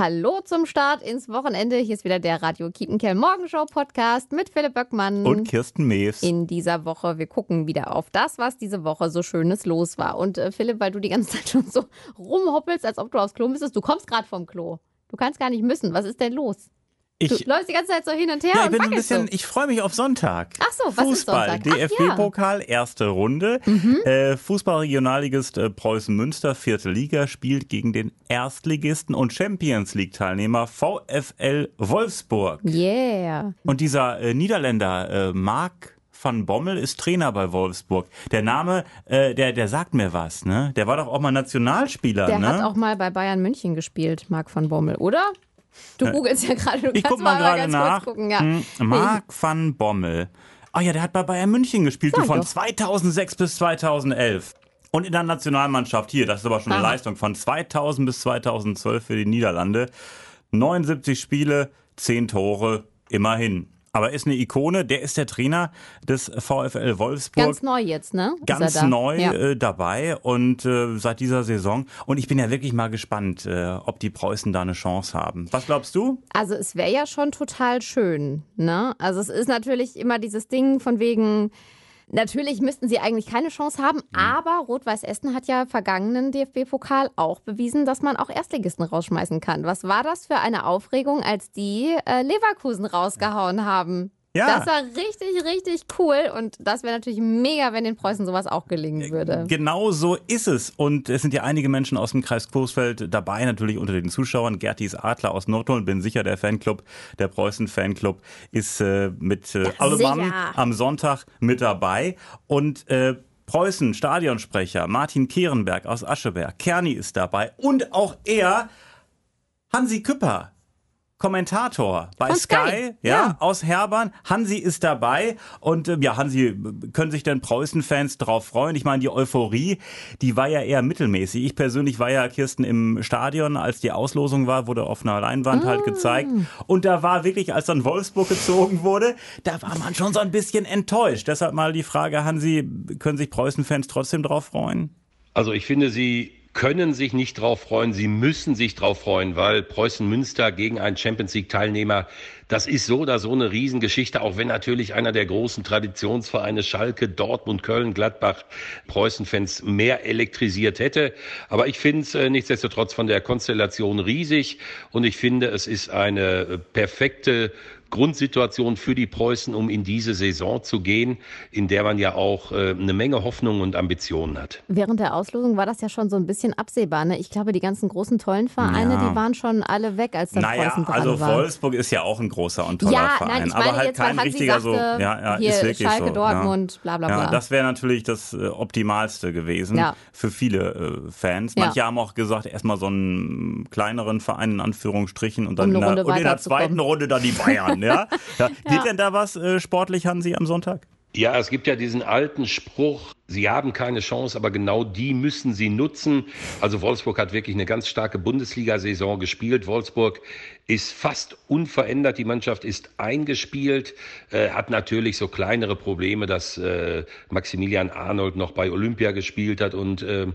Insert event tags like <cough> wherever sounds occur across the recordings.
Hallo zum Start ins Wochenende. Hier ist wieder der Radio Kiepenkerl Morgenshow Podcast mit Philipp Böckmann. Und Kirsten Mees. In dieser Woche. Wir gucken wieder auf das, was diese Woche so Schönes los war. Und äh, Philipp, weil du die ganze <laughs> Zeit schon so rumhoppelst, als ob du aufs Klo müsstest, du kommst gerade vom Klo. Du kannst gar nicht müssen. Was ist denn los? Ich, du läufst die ganze Zeit so hin und her. ja, ich bin ein bisschen, so. ich freue mich auf Sonntag. Ach so, was ist Fußball, Sonntag? Ja. Mhm. DFB-Pokal, erste Runde. Äh, Fußballregionalligist äh, Preußen Münster, vierte Liga, spielt gegen den Erstligisten und Champions League-Teilnehmer VfL Wolfsburg. Yeah. Und dieser äh, Niederländer, äh, Marc van Bommel, ist Trainer bei Wolfsburg. Der Name, äh, der, der sagt mir was, ne? Der war doch auch mal Nationalspieler, Der ne? hat auch mal bei Bayern München gespielt, Marc von Bommel, oder? Du googelst ja gerade, du Ich kannst guck mal mal, gerade ganz nach. kurz gucken. Ja. Hm, Marc van Bommel. Ah ja, der hat bei Bayern München gespielt, Sag von doch. 2006 bis 2011. Und in der Nationalmannschaft hier, das ist aber schon eine Aha. Leistung, von 2000 bis 2012 für die Niederlande. 79 Spiele, 10 Tore, immerhin. Aber ist eine Ikone, der ist der Trainer des VfL Wolfsburg Ganz neu jetzt, ne? Ganz da? neu Ja. äh, dabei und äh, seit dieser Saison. Und ich bin ja wirklich mal gespannt, äh, ob die Preußen da eine Chance haben. Was glaubst du? Also es wäre ja schon total schön, ne? Also es ist natürlich immer dieses Ding von wegen, natürlich müssten sie eigentlich keine Chance haben, Mhm. aber Rot-Weiß Essen hat ja vergangenen DFB-Pokal auch bewiesen, dass man auch Erstligisten rausschmeißen kann. Was war das für eine Aufregung, als die äh, Leverkusen rausgehauen haben? Ja. Das war richtig, richtig cool und das wäre natürlich mega, wenn den Preußen sowas auch gelingen würde. Genau so ist es. Und es sind ja einige Menschen aus dem Kreis Coesfeld dabei, natürlich unter den Zuschauern. Gertis Adler aus Nordholm, bin sicher, der Fanclub, der Preußen-Fanclub, ist äh, mit äh, sicher. am Sonntag mit dabei. Und äh, Preußen, Stadionsprecher, Martin Kehrenberg aus Ascheberg, Kerni ist dabei und auch er, Hansi Küpper. Kommentator bei Von Sky, Sky, ja, ja. aus Herbern. Hansi ist dabei und äh, ja, Hansi, können sich denn Preußen-Fans drauf freuen? Ich meine, die Euphorie, die war ja eher mittelmäßig. Ich persönlich war ja Kirsten im Stadion, als die Auslosung war, wurde auf einer Leinwand halt gezeigt und da war wirklich, als dann Wolfsburg gezogen wurde, da war man schon so ein bisschen enttäuscht. Deshalb mal die Frage, Hansi, können sich Preußen-Fans trotzdem drauf freuen? Also ich finde, sie können sich nicht drauf freuen, sie müssen sich drauf freuen, weil Preußen Münster gegen einen Champions League Teilnehmer, das ist so oder so eine Riesengeschichte, auch wenn natürlich einer der großen Traditionsvereine Schalke, Dortmund, Köln, Gladbach Preußen-Fans mehr elektrisiert hätte. Aber ich finde es äh, nichtsdestotrotz von der Konstellation riesig und ich finde, es ist eine äh, perfekte Grundsituation für die Preußen, um in diese Saison zu gehen, in der man ja auch äh, eine Menge Hoffnung und Ambitionen hat. Während der Auslosung war das ja schon so ein bisschen absehbar. Ne? Ich glaube, die ganzen großen tollen Vereine, Ja. die waren schon alle weg, als dann Naja, Preußen dran also war. Wolfsburg ist ja auch ein großer und toller Ja, Verein, nein, ich aber meine halt jetzt, kein richtiger sagte, so, ja, ja, hier ist wirklich Schalke, so. Dortmund, ja. bla, bla, Ja, bla. das wäre natürlich das äh, optimalste gewesen Ja. für viele äh, Fans. Ja. Manche haben auch gesagt, erstmal so einen kleineren Verein in Anführungsstrichen und dann Um in der, und in der zweiten Runde dann die Bayern. Ja? <laughs> Ja. Geht denn da was äh, sportlich, Hansi, am Sonntag? Ja, es gibt ja diesen alten Spruch, sie haben keine Chance, aber genau die müssen sie nutzen. Also Wolfsburg hat wirklich eine ganz starke Bundesliga-Saison gespielt. Wolfsburg ist fast unverändert. Die Mannschaft ist eingespielt, äh, hat natürlich so kleinere Probleme, dass äh, Maximilian Arnold noch bei Olympia gespielt hat und äh,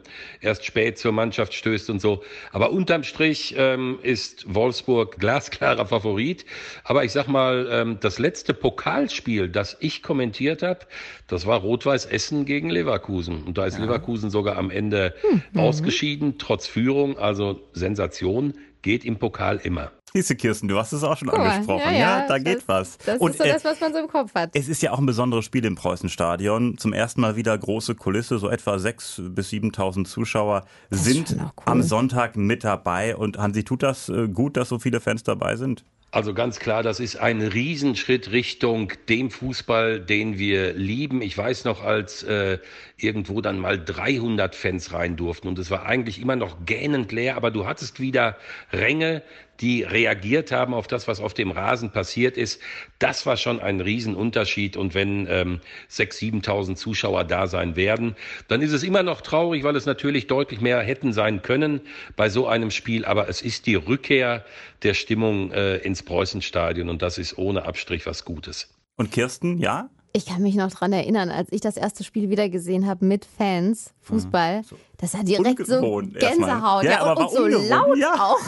erst spät zur Mannschaft stößt und so. Aber unterm Strich ähm, ist Wolfsburg <laughs> glasklarer Favorit. Aber ich sag mal, ähm, das letzte Pokalspiel, das ich kommentiert habe, das war Rot-Weiß Essen gegen Leverkusen. Und da ist Leverkusen sogar am Ende ausgeschieden, trotz Führung. Also Sensation geht im Pokal immer. Siehste, Kirsten, du hast es auch schon mal, angesprochen. Ja, da das, geht was. Das und ist so äh, das, was man so im Kopf hat. Es ist ja auch ein besonderes Spiel im Preußenstadion. Zum ersten Mal wieder große Kulisse, so etwa 6.000 bis 7.000 Zuschauer ist sind cool. am Sonntag mit dabei. Und Hansi, tut das äh, gut, dass so viele Fans dabei sind? Also ganz klar, das ist ein Riesenschritt Richtung dem Fußball, den wir lieben. Ich weiß noch, als äh, irgendwo dann mal 300 Fans rein durften und es war eigentlich immer noch gähnend leer, aber du hattest wieder Ränge, die reagiert haben auf das, was auf dem Rasen passiert ist. Das war schon ein Riesenunterschied. Und wenn ähm, 6.000, 7.000 Zuschauer da sein werden, dann ist es immer noch traurig, weil es natürlich deutlich mehr hätten sein können bei so einem Spiel. Aber es ist die Rückkehr der Stimmung äh, ins Preußenstadion und das ist ohne Abstrich was Gutes. Und Kirsten, ja? Ich kann mich noch dran erinnern, als ich das erste Spiel wieder gesehen habe mit Fans, Fußball, mhm. das war direkt so Gänsehaut. Ja, ja, und, und so ungewohnt. laut <laughs> ja. auch.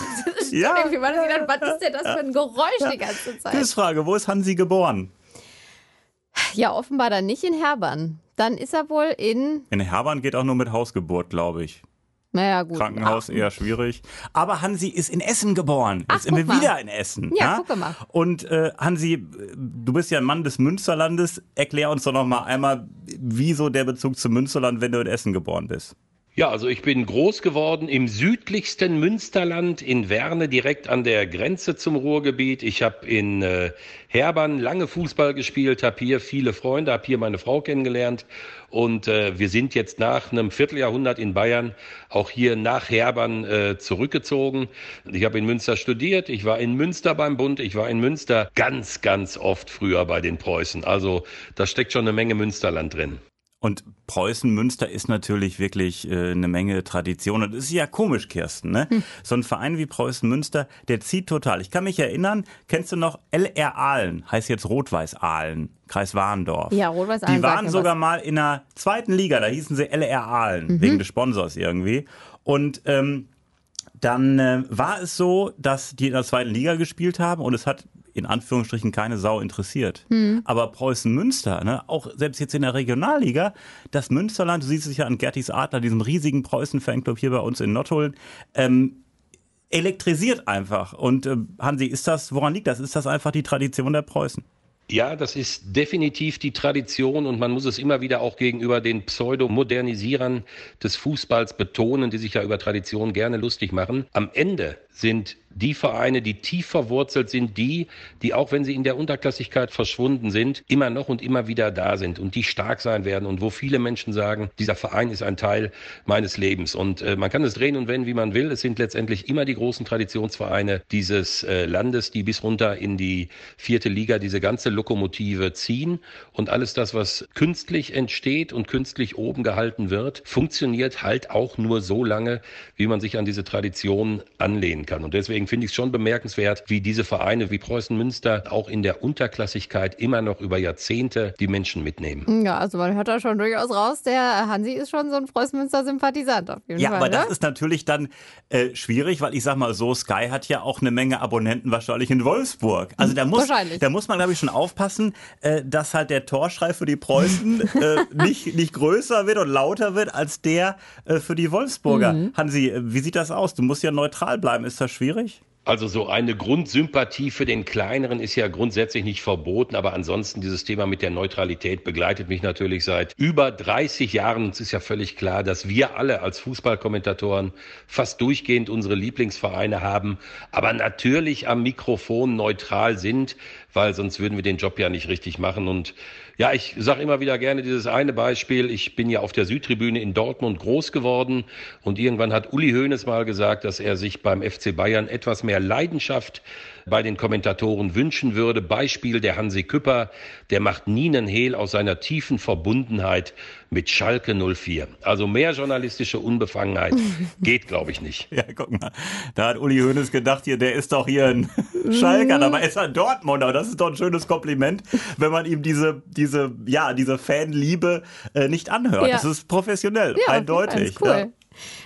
ja. Irgendwie war das was ist denn das für ein Geräusch die ganze Zeit? Quizfrage, wo ist Hansi geboren? Ja, offenbar dann nicht in Herbern. Dann ist er wohl in... In Herbern geht auch nur mit Hausgeburt, glaube ich. Naja, gut. Krankenhaus eher schwierig. Aber Hansi ist in Essen geboren. Ach, Jetzt sind wir wieder in Essen. Ja, ja? guck mal. Und äh, Hansi, du bist ja ein Mann des Münsterlandes. Erklär uns doch noch mal einmal, wieso der Bezug zum Münsterland, wenn du in Essen geboren bist. Ja, also ich bin groß geworden im südlichsten Münsterland in Werne, direkt an der Grenze zum Ruhrgebiet. Ich habe in äh, Herbern lange Fußball gespielt, habe hier viele Freunde, habe hier meine Frau kennengelernt und äh, wir sind jetzt nach einem Vierteljahrhundert in Bayern auch hier nach Herbern äh, zurückgezogen. Ich habe in Münster studiert, ich war in Münster beim Bund, ich war in Münster ganz, ganz oft früher bei den Preußen. Also da steckt schon eine Menge Münsterland drin. Und Preußen Münster ist natürlich wirklich äh, eine Menge Tradition. Und es ist ja komisch, Kirsten, ne? Hm. So ein Verein wie Preußen Münster, der zieht total. Ich kann mich erinnern, kennst du noch LR Aalen? Heißt jetzt Rot-Weiß Aalen, Kreis Warendorf. Ja, Rot-Weiß Aalen. Die waren sogar was. mal in der zweiten Liga, da hießen sie LR Aalen, mhm. wegen des Sponsors irgendwie. Und ähm, dann äh, war es so, dass die in der zweiten Liga gespielt haben und es hat in Anführungsstrichen keine Sau interessiert. Hm. Aber Preußen Münster, ne, auch selbst jetzt in der Regionalliga, das Münsterland, du siehst es ja an Gertis Adler, diesem riesigen Preußen-Fanclub hier bei uns in Nottuln, ähm, elektrisiert einfach. Und äh, Hansi, ist das, woran liegt das? Ist das einfach die Tradition der Preußen? Ja, das ist definitiv die Tradition und man muss es immer wieder auch gegenüber den Pseudomodernisierern des Fußballs betonen, die sich ja über Tradition gerne lustig machen. Am Ende sind die Vereine, die tief verwurzelt sind, die, die auch wenn sie in der Unterklassigkeit verschwunden sind, immer noch und immer wieder da sind und die stark sein werden und wo viele Menschen sagen, dieser Verein ist ein Teil meines Lebens. Und äh, man kann es drehen und wenden, wie man will. Es sind letztendlich immer die großen Traditionsvereine dieses äh, Landes, die bis runter in die vierte Liga diese ganze Lokomotive ziehen. Und alles das, was künstlich entsteht und künstlich oben gehalten wird, funktioniert halt auch nur so lange, wie man sich an diese Tradition kann. Und deswegen finde ich es schon bemerkenswert, wie diese Vereine wie Preußen Münster auch in der Unterklassigkeit immer noch über Jahrzehnte die Menschen mitnehmen. Ja, also man hört da schon durchaus raus, der Hansi ist schon so ein Preußen Münster-Sympathisant auf jeden ja, Fall. Ja, aber ne? das ist natürlich dann äh, schwierig, weil ich sag mal so, Sky hat ja auch eine Menge Abonnenten wahrscheinlich in Wolfsburg. Also da muss, da muss man, glaube ich, schon aufpassen, äh, dass halt der Torschrei für die Preußen <laughs> äh, nicht, nicht größer wird und lauter wird als der äh, für die Wolfsburger. Mhm. Hansi, äh, wie sieht das aus? Du musst ja neutral bleiben. Ist das schwierig? Also so eine Grundsympathie für den Kleineren ist ja grundsätzlich nicht verboten, aber ansonsten dieses Thema mit der Neutralität begleitet mich natürlich seit über 30 Jahren. Es ist ja völlig klar, dass wir alle als Fußballkommentatoren fast durchgehend unsere Lieblingsvereine haben, aber natürlich am Mikrofon neutral sind, weil sonst würden wir den Job ja nicht richtig machen und ja, ich sage immer wieder gerne dieses eine Beispiel. Ich bin ja auf der Südtribüne in Dortmund groß geworden und irgendwann hat Uli Hoeneß mal gesagt, dass er sich beim FC Bayern etwas mehr Leidenschaft bei den Kommentatoren wünschen würde. Beispiel der Hansi Küpper, der macht nie einen Hehl aus seiner tiefen Verbundenheit mit Schalke 04. Also mehr journalistische Unbefangenheit <laughs> geht, glaube ich, nicht. Ja, guck mal. Da hat Uli Hoeneß gedacht, hier, der ist doch hier ein <laughs> Schalker, aber er ist ein Dortmunder. Das ist doch ein schönes Kompliment, wenn man ihm diese, diese, ja, diese Fanliebe äh, nicht anhört. Ja. Das ist professionell, ja, eindeutig. Cool. Ja.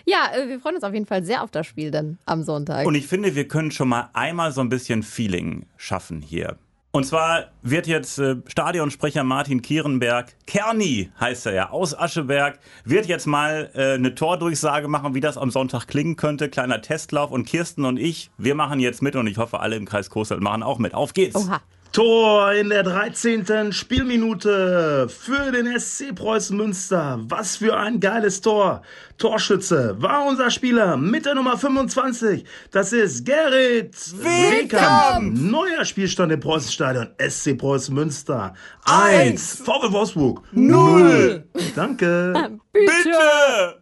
Ja, äh, wir freuen uns auf jeden Fall sehr auf das Spiel dann am Sonntag. Und ich finde, wir können schon mal einmal so ein bisschen Feeling schaffen hier. Und zwar wird jetzt äh, Stadionsprecher Martin Kierenberg, Kerni heißt er ja, aus Ascheberg, wird jetzt mal äh, eine Tordurchsage machen, wie das am Sonntag klingen könnte. Kleiner Testlauf. Und Kirsten und ich, wir machen jetzt mit und ich hoffe, alle im Kreis Coesfeld machen auch mit. Auf geht's! Oha. Tor in der 13. Spielminute für den SC Preußen Münster. Was für ein geiles Tor. Torschütze war unser Spieler mit der Nummer 25. Das ist Gerrit Wehkamp. Neuer Spielstand im Preußenstadion. SC Preußen Münster. 1. VW Wolfsburg. 0. Danke. Bitte. Bitte.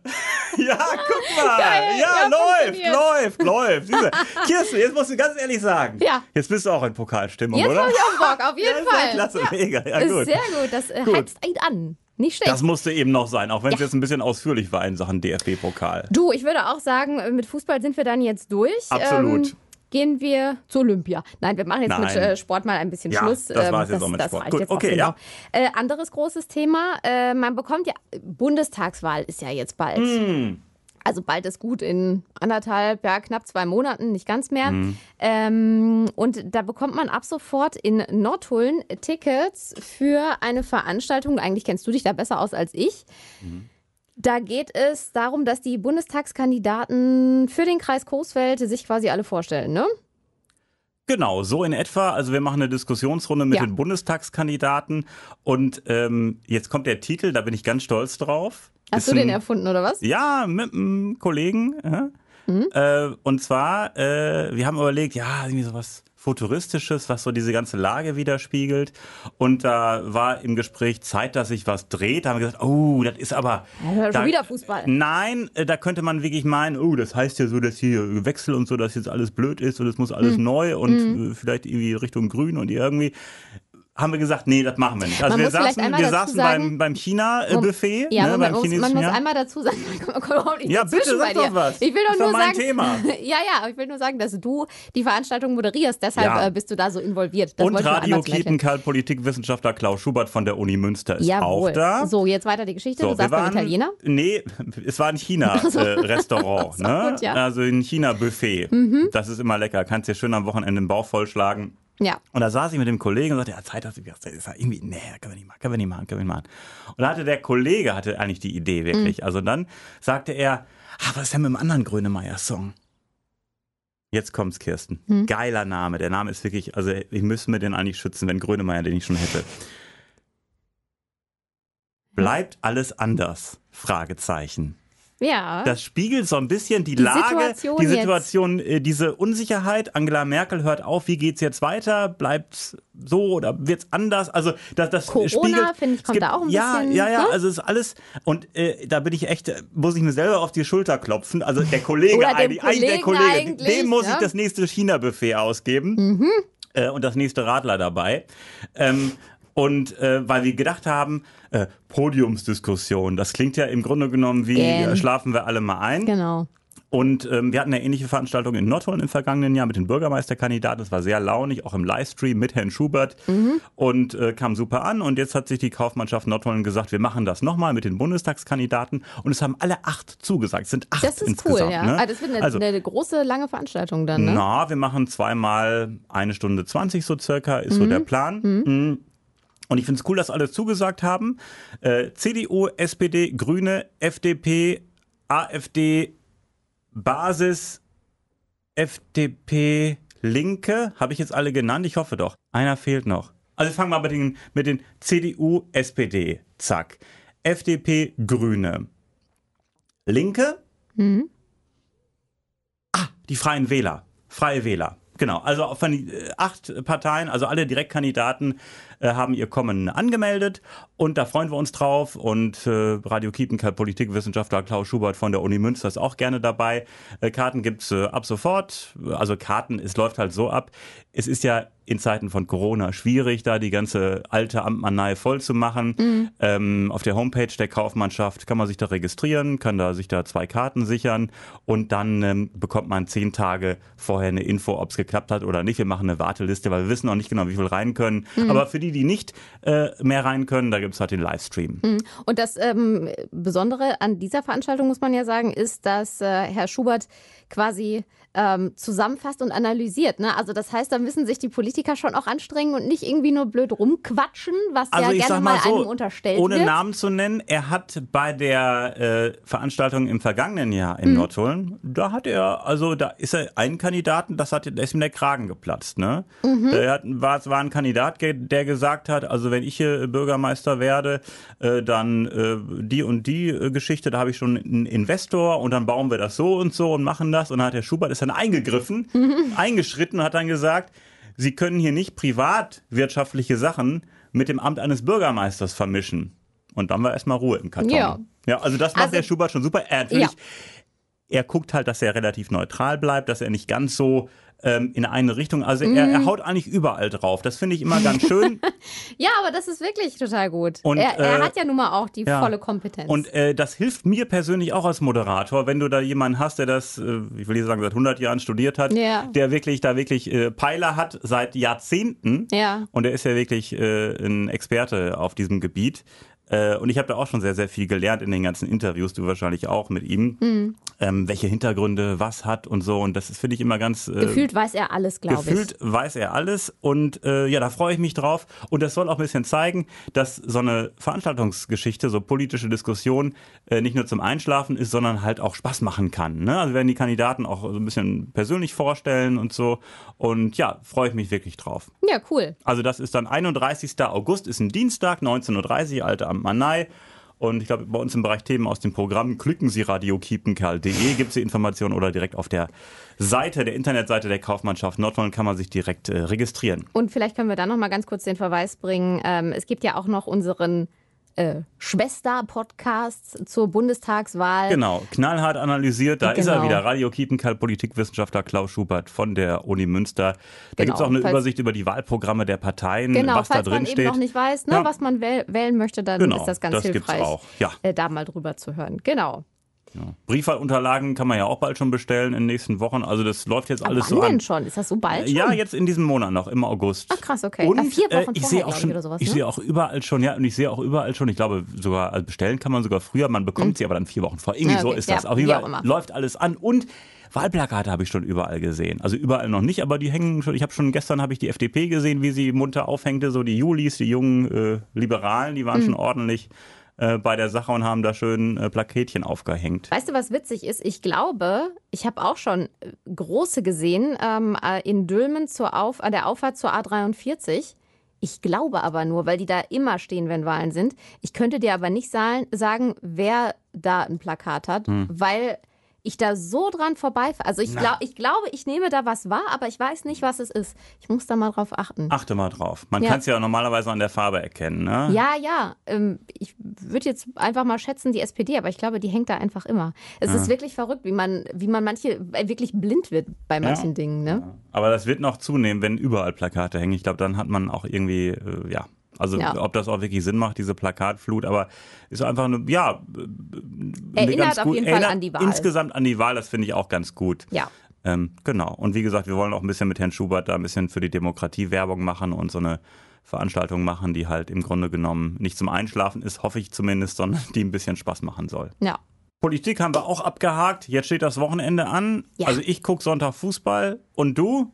<laughs> Ja, guck mal. Geil, ja, ja, läuft, läuft, läuft. Kirsten, jetzt musst du ganz ehrlich sagen. Ja. Jetzt bist du auch in Pokalstimmung, jetzt oder? Jetzt habe ich auch Bock, auf jeden <laughs> ja, Fall. Klasse, ja. mega. Ja, gut. Sehr gut, das äh, gut. heizt einen an. Nicht schlecht. Das musste eben noch sein, auch wenn es jetzt ein bisschen ausführlich war in Sachen DFB-Pokal. Du, ich würde auch sagen, mit Fußball sind wir dann jetzt durch. Absolut. Ähm, gehen wir zu Olympia. Nein, wir machen jetzt Nein. mit äh, Sport mal ein bisschen ja, Schluss. Das war es jetzt ähm, das, auch mit Sport. Gut, okay, genau. ja. Äh, anderes großes Thema. Äh, man bekommt ja, Bundestagswahl ist ja jetzt bald. Mm. Also bald ist gut in anderthalb, ja, knapp zwei Monaten, nicht ganz mehr. Mhm. Ähm, und da bekommt man ab sofort in Nordhullen Tickets für eine Veranstaltung. Eigentlich kennst du dich da besser aus als ich. Mhm. Da geht es darum, dass die Bundestagskandidaten für den Kreis Coesfeld sich quasi alle vorstellen, ne? Genau, so in etwa. Also wir machen eine Diskussionsrunde mit ja. den Bundestagskandidaten und ähm, jetzt kommt der Titel, da bin ich ganz stolz drauf. Hast du den erfunden oder was? Ja, mit einem Kollegen. Ja. Mhm. Äh, und zwar, äh, wir haben überlegt, ja, irgendwie sowas Futuristisches, was so diese ganze Lage widerspiegelt. Und da war im Gespräch Zeit, dass sich was dreht. Da haben wir gesagt, oh, das ist aber. Ja, da, schon wieder Fußball. Nein, äh, da könnte man wirklich meinen, oh, das heißt ja so, dass hier Wechsel und so, dass jetzt alles blöd ist und es muss alles mhm. neu und mhm. vielleicht irgendwie Richtung Grün und irgendwie haben wir gesagt, nee, das machen wir nicht. Also wir saßen, wir saßen sagen, beim, beim China-Buffet. Ja, ne, man, muss, man muss einmal dazu sagen, man kommt überhaupt nicht ja, bitte, sag doch was. Ich will doch nur sagen, Thema. <laughs> ja, ja, ich will nur sagen, dass du die Veranstaltung moderierst, deshalb ja. Äh, bist du da so involviert. Das Und Radio Kietenkarl, Politikwissenschaftler Klaus Schubert von der Uni Münster ist Jawohl. auch da. So, jetzt weiter die Geschichte. So, du sagst beim Italiener? Nee, <laughs> es war ein China-Restaurant. Äh, <laughs> ne? ja. Also ein China-Buffet. Mhm. Das ist immer lecker. Kannst dir schön am Wochenende den Bauch vollschlagen. Ja. Und da saß ich mit dem Kollegen und sagte, ja, Zeit hast du gesagt, das ist ja irgendwie, nee, können wir nicht machen, können wir nicht machen, können wir nicht machen. Und da hatte der Kollege hatte eigentlich die Idee wirklich. Mhm. Also dann sagte er, ah, was ist denn mit dem anderen Grönemeyer-Song? Jetzt kommt's, Kirsten. Mhm. Geiler Name. Der Name ist wirklich, also ich müsste mir den eigentlich schützen, wenn Grönemeyer den ich schon hätte. Bleibt alles anders? Fragezeichen. Ja. Das spiegelt so ein bisschen die, die Lage, Situation die Situation, jetzt. Äh, diese Unsicherheit. Angela Merkel hört auf, wie geht's jetzt weiter? Bleibt's so oder wird's anders? Also das, das Corona, spiegelt. finde ich, kommt gibt, da auch ein ja, bisschen. Ja, ja, ja. Ne? Also ist alles und äh, da bin ich echt, muss ich mir selber auf die Schulter klopfen. Also der Kollege oder eigentlich, eigentlich der Kollege, eigentlich, dem muss ja? ich das nächste China-Buffet ausgeben. Mhm. Äh, und das nächste Radler dabei. Ähm, und äh, weil wir gedacht haben, äh, Podiumsdiskussion, das klingt ja im Grunde genommen wie äh, schlafen wir alle mal ein. Genau. Und ähm, wir hatten eine ähnliche Veranstaltung in Nordhorn im vergangenen Jahr mit den Bürgermeisterkandidaten. Das war sehr launig, auch im Livestream mit Herrn Schubert mhm. und äh, kam super an. Und jetzt hat sich die Kaufmannschaft Nordhorn gesagt, wir machen das nochmal mit den Bundestagskandidaten. Und es haben alle acht zugesagt. Es sind acht Das ist insgesamt, cool, ja. Ne? Ah, das wird eine, also, eine, große, lange Veranstaltung dann, ne? Na, wir machen zweimal eine Stunde zwanzig so circa, ist mhm. so der Plan. Mhm. Und ich finde es cool, dass alle zugesagt haben. Äh, CDU, SPD, Grüne, FDP, AfD, Basis, FDP, Linke. Habe ich jetzt alle genannt? Ich hoffe doch. Einer fehlt noch. Also fangen wir mit den, mit den CDU, SPD. Zack. FDP, Grüne. Linke. Mhm. Ah, die Freien Wähler. Freie Wähler. Genau, also von äh, acht Parteien, also alle Direktkandidaten äh, haben ihr Kommen angemeldet und da freuen wir uns drauf und äh, Radio Kiepenkerl Politikwissenschaftler Klaus Schubert von der Uni Münster ist auch gerne dabei. Äh, Karten gibt's äh, ab sofort, also Karten, es läuft halt so ab. Es ist ja in Zeiten von Corona schwierig, da die ganze alte Amtmannei voll zu machen. Mhm. Ähm, auf der Homepage der Kaufmannschaft kann man sich da registrieren, kann da sich da zwei Karten sichern und dann ähm, bekommt man zehn Tage vorher eine Info, ob es geklappt hat oder nicht. Wir machen eine Warteliste, weil wir wissen noch nicht genau, wie viel rein können. Mhm. Aber für die, die nicht äh, mehr rein können, da gibt's halt den Livestream. Mhm. Und das ähm, Besondere an dieser Veranstaltung, muss man ja sagen, ist, dass äh, Herr Schubert quasi ähm, zusammenfasst und analysiert. Ne? Also das heißt, da müssen sich die Politiker schon auch anstrengen und nicht irgendwie nur blöd rumquatschen, was also ja gerne mal, mal so, einem unterstellt ohne wird. Ohne Namen zu nennen, er hat bei der äh, Veranstaltung im vergangenen Jahr in mhm. Nordholen, da hat er, also da ist er einen Kandidaten, das hat, da ist ihm der Kragen geplatzt. Ne? Mhm. Der hat, war, war ein Kandidat, der gesagt hat, also wenn ich hier Bürgermeister werde, äh, dann äh, die und die äh, Geschichte, da habe ich schon einen Investor und dann bauen wir das so und so und machen das. Und dann hat der Schubert ist dann eingegriffen, <laughs> eingeschritten und hat dann gesagt, Sie können hier nicht privatwirtschaftliche Sachen mit dem Amt eines Bürgermeisters vermischen. Und dann war erstmal Ruhe im Karton. Ja, ja also das macht also, der Schubert schon super. Er hat ja. Er guckt halt, dass er relativ neutral bleibt, dass er nicht ganz so ähm, in eine Richtung. Also mm. er, er, mhm. haut eigentlich überall drauf. Das finde ich immer ganz schön. <laughs> ja, aber das ist wirklich total gut. Und, er, er äh, hat ja nun mal auch die ja. volle Kompetenz. Und äh, das hilft mir persönlich auch als Moderator, wenn du da jemanden hast, der das, äh, ich will nicht sagen, seit 100 Jahren studiert hat, ja. der wirklich da wirklich äh, Peiler hat seit Jahrzehnten. Ja. Und er ist ja wirklich äh, ein Experte auf diesem Gebiet. Äh, und ich habe da auch schon sehr, sehr viel gelernt in den ganzen Interviews, du wahrscheinlich auch mit ihm, mhm. ähm, welche Hintergründe was hat und so. Und das finde ich immer ganz. Äh, gefühlt weiß er alles, glaube ich. Gefühlt weiß er alles. Und äh, ja, da freue ich mich drauf. Und das soll auch ein bisschen zeigen, dass so eine Veranstaltungsgeschichte, so politische Diskussion, äh, nicht nur zum Einschlafen ist, sondern halt auch Spaß machen kann. Ne? Also werden die Kandidaten auch so ein bisschen persönlich vorstellen und so. Und ja, freue ich mich wirklich drauf. Ja, cool. Also das ist dann 31. August, ist ein Dienstag, 19.30 Uhr, Alter am Manai. Und ich glaube, bei uns im Bereich Themen aus dem Programm klicken Sie radiokiepenkerl.de, gibt es die Informationen oder direkt auf der Seite, der Internetseite der Kaufmannschaft Nordholm kann man sich direkt äh, registrieren. Und vielleicht können wir da noch mal ganz kurz den Verweis bringen. Ähm, es gibt ja auch noch unseren äh, Schwester-Podcasts zur Bundestagswahl. Genau, knallhart analysiert. Da genau. ist er genau. wieder, Radio Kiepenkerl, Politikwissenschaftler Klaus Schubert von der Uni Münster. Da genau. gibt es auch eine falls, Übersicht über die Wahlprogramme der Parteien, genau, was da drin steht. Genau, falls man eben noch nicht weiß, ne, ja. was man wählen möchte, dann genau, ist das ganz das hilfreich, auch. Ja. Äh, da mal drüber zu hören. Genau. Ja. Briefwahlunterlagen kann man ja auch bald schon bestellen in den nächsten Wochen. Also das läuft jetzt alles Wann so denn an. schon? Ist das so bald schon? Ja, jetzt in diesem Monat noch, im August. Ach krass, okay. Und Ach, vier Wochen äh, ich sehe auch schon, oder sowas, ich ne? sehe auch überall schon, ja, und ich sehe auch überall schon, ich glaube sogar, also bestellen kann man sogar früher, man bekommt hm. sie aber dann vier Wochen vor. Irgendwie ja, okay. so ist das. Ja, Auf jeden Fall läuft alles an und Wahlplakate habe ich schon überall gesehen. Also überall noch nicht, aber die hängen schon. Ich habe schon gestern habe ich die FDP gesehen, wie sie munter aufhängte, so die Julis, die jungen äh, Liberalen, die waren mhm. schon ordentlich äh, bei der Sache und haben da schön äh, Plaketchen aufgehängt. Weißt du, was witzig ist? Ich glaube, ich habe auch schon äh, große gesehen ähm, äh, in Dülmen zur Auf, an der Auffahrt zur A43. Ich glaube aber nur, weil die da immer stehen, wenn Wahlen sind. Ich könnte dir aber nicht sagen, wer da ein Plakat hat, hm. weil ich da so dran vorbeifahre. Also ich, glaub, ich glaube, ich nehme da was wahr, aber ich weiß nicht, was es ist. Ich muss da mal drauf achten. Achte mal drauf. Man ja. kann es ja normalerweise an der Farbe erkennen, ne? Ja, ja. Ähm, ich würde jetzt einfach mal schätzen, die SPD, aber ich glaube, die hängt da einfach immer. Es ja. ist wirklich verrückt, wie man, wie man manche äh, wirklich blind wird bei manchen ja. Dingen, ne? Aber das wird noch zunehmen, wenn überall Plakate hängen. Ich glaube, dann hat man auch irgendwie, äh, ja, also ja. ob das auch wirklich Sinn macht, diese Plakatflut, aber ist einfach eine, ja, eine erinnert ganz gut, auf jeden Fall an die Wahl. Insgesamt an die Wahl, das finde ich auch ganz gut. Ja. Ähm, genau. Und wie gesagt, wir wollen auch ein bisschen mit Herrn Schubert da ein bisschen für die Demokratie Werbung machen und so eine Veranstaltung machen, die halt im Grunde genommen nicht zum Einschlafen ist, hoffe ich zumindest, sondern die ein bisschen Spaß machen soll. Ja. Politik haben wir auch abgehakt. Jetzt steht das Wochenende an. Ja. Also ich gucke Sonntag Fußball. Und du?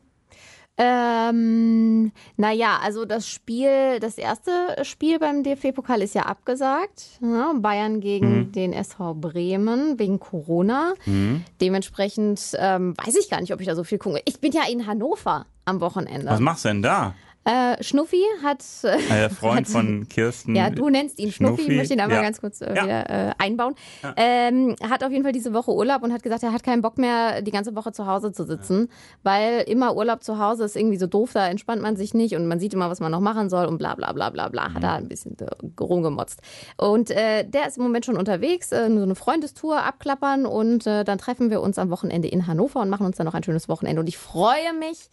Ähm, naja, also das Spiel, das erste Spiel beim DFB-Pokal ist ja abgesagt. Ja, ne? Bayern gegen mhm. den SV Bremen wegen Corona. Mhm. Dementsprechend ähm, weiß ich gar nicht, ob ich da so viel gucke. Ich bin ja in Hannover am Wochenende. Was machst du denn da? Äh, Schnuffi hat. Äh, der <laughs> Freund hat, von Kirsten. Ja, du nennst ihn Schnuffi, Schnuffi. möchte ihn aber ja. ganz kurz äh, ja. wieder äh, einbauen. Ja. Ähm, hat auf jeden Fall diese Woche Urlaub und hat gesagt, er hat keinen Bock mehr, die ganze Woche zu Hause zu sitzen, weil immer Urlaub zu Hause ist irgendwie so doof, da entspannt man sich nicht und man sieht immer, was man noch machen soll und bla bla bla bla bla. Hat mhm. er ein bisschen äh, rumgemotzt. Und äh, der ist im Moment schon unterwegs, so eine Freundestour abklappern und dann treffen wir uns am Wochenende in Hannover und machen uns dann noch ein schönes Wochenende. Und ich freue mich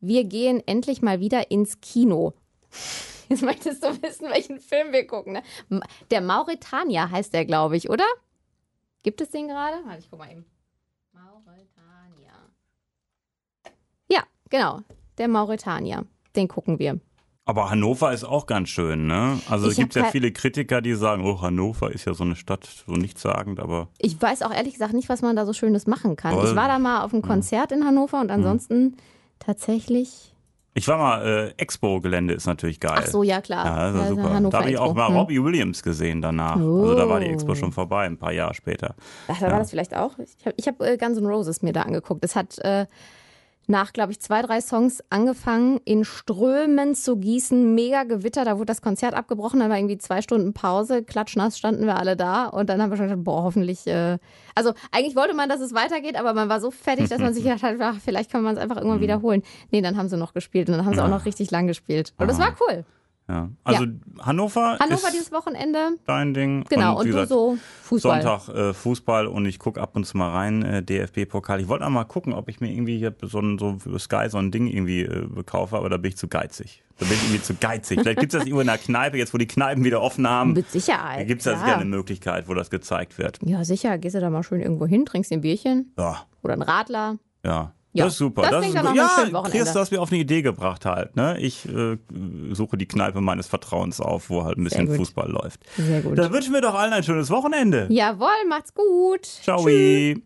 wir gehen endlich mal wieder ins Kino. Jetzt möchtest du wissen, welchen Film wir gucken. Ne? Der Mauretanier heißt der, glaube ich, oder? Gibt es den gerade? Warte, ich guck mal eben. Mauretanier. Ja, genau. Der Mauretanier. Den gucken wir. Aber Hannover ist auch ganz schön, ne? Also es gibt ja viele Kritiker, die sagen, oh, Hannover ist ja so eine Stadt, so nichtssagend, aber. Ich weiß auch ehrlich gesagt nicht, was man da so Schönes machen kann. Toll. Ich war da mal auf einem Konzert in Hannover und ansonsten tatsächlich. Ich war mal, äh, Expo-Gelände ist natürlich geil. Ach so, ja klar. Ja, also also super. da habe ich auch mal hm. Robbie Williams gesehen danach. Oh. Also da war die Expo schon vorbei, ein paar Jahre später. Ach, da ja. war das vielleicht auch. Ich habe ich hab, äh, Guns N' Roses mir da angeguckt. Es hat äh, nach, glaube ich, zwei, drei Songs angefangen, in Strömen zu gießen. Mega Gewitter, da wurde das Konzert abgebrochen, dann war irgendwie zwei Stunden Pause, klatschnass standen wir alle da und dann haben wir schon gedacht, boah, hoffentlich. Äh also eigentlich wollte man, dass es weitergeht, aber man war so fertig, dass man sich <laughs> gedacht hat, ach, vielleicht kann man es einfach irgendwann mhm. wiederholen. Nee, dann haben sie noch gespielt und dann haben sie ja. auch noch richtig lang gespielt. Und das war cool. Ja. Also ja. Hannover. Hannover dieses Wochenende. Dein Ding. Genau, und, und gesagt, du so Fußball. Sonntag äh, Fußball und ich gucke ab und zu mal rein, äh, DFB-Pokal. Ich wollte auch mal gucken, ob ich mir irgendwie hier so ein, so für Sky so ein Ding irgendwie äh, kaufe, aber da bin ich zu geizig. Da bin ich irgendwie zu geizig. Vielleicht gibt es das irgendwo in der Kneipe, jetzt wo die Kneipen wieder offen haben. Mit Sicherheit. Gibt es da sicher eine Möglichkeit, wo das gezeigt wird. Ja, sicher. Gehst du da mal schön irgendwo hin, trinkst ein Bierchen. Ja. Oder ein Radler. Ja. Ja, das ist super. Das, das ist gut. Ja, Chris, du hast mir auf eine Idee gebracht halt. Ne? Ich äh, suche die Kneipe meines Vertrauens auf, wo halt ein bisschen Fußball läuft. Sehr gut. Dann wünschen wir doch allen ein schönes Wochenende. Jawohl, macht's gut. Ciao. Tschüss.